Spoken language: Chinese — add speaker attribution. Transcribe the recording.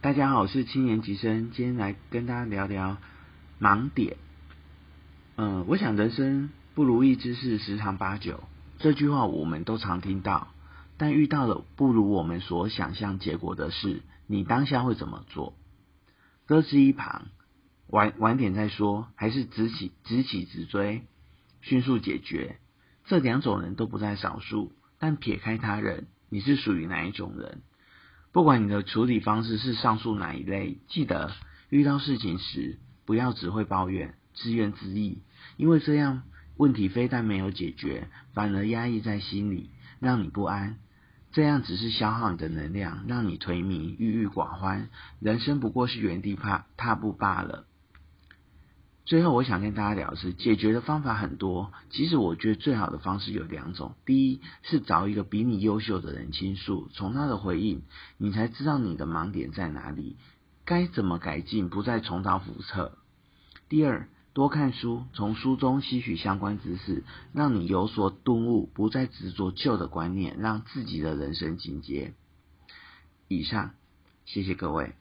Speaker 1: 大家好，我是青年吉生，今天来跟大家聊聊盲点。嗯，我想人生不如意之事十常八九，这句话我们都常听到。但遇到了不如我们所想象结果的事，你当下会怎么做？搁置一旁，晚晚点再说，还是直起直起直追，迅速解决？这两种人都不在少数。但撇开他人，你是属于哪一种人？不管你的处理方式是上述哪一类，记得遇到事情时不要只会抱怨、自怨自艾，因为这样问题非但没有解决，反而压抑在心里，让你不安。这样只是消耗你的能量，让你颓靡、郁郁寡欢。人生不过是原地踏踏步罢了。最后，我想跟大家聊的是，解决的方法很多。其实，我觉得最好的方式有两种：第一是找一个比你优秀的人倾诉，从他的回应，你才知道你的盲点在哪里，该怎么改进，不再重蹈覆辙；第二，多看书，从书中吸取相关知识，让你有所顿悟，不再执着旧的观念，让自己的人生进阶。以上，谢谢各位。